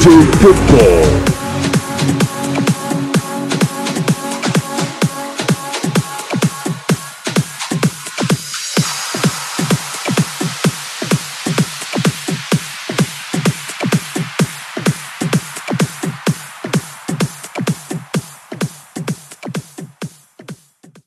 to Football.